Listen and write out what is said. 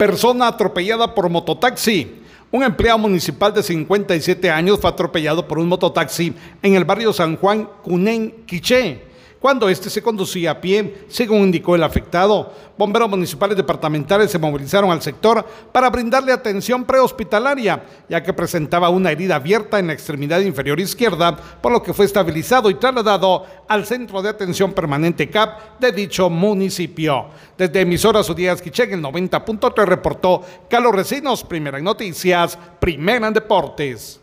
Persona atropellada por mototaxi. Un empleado municipal de 57 años fue atropellado por un mototaxi en el barrio San Juan, Cunén, Quiché cuando este se conducía a pie, según indicó el afectado. Bomberos municipales departamentales se movilizaron al sector para brindarle atención prehospitalaria, ya que presentaba una herida abierta en la extremidad inferior izquierda, por lo que fue estabilizado y trasladado al Centro de Atención Permanente CAP de dicho municipio. Desde emisoras Udías Quichén, el 90.3 reportó Carlos Recinos, primera en noticias, primera en deportes.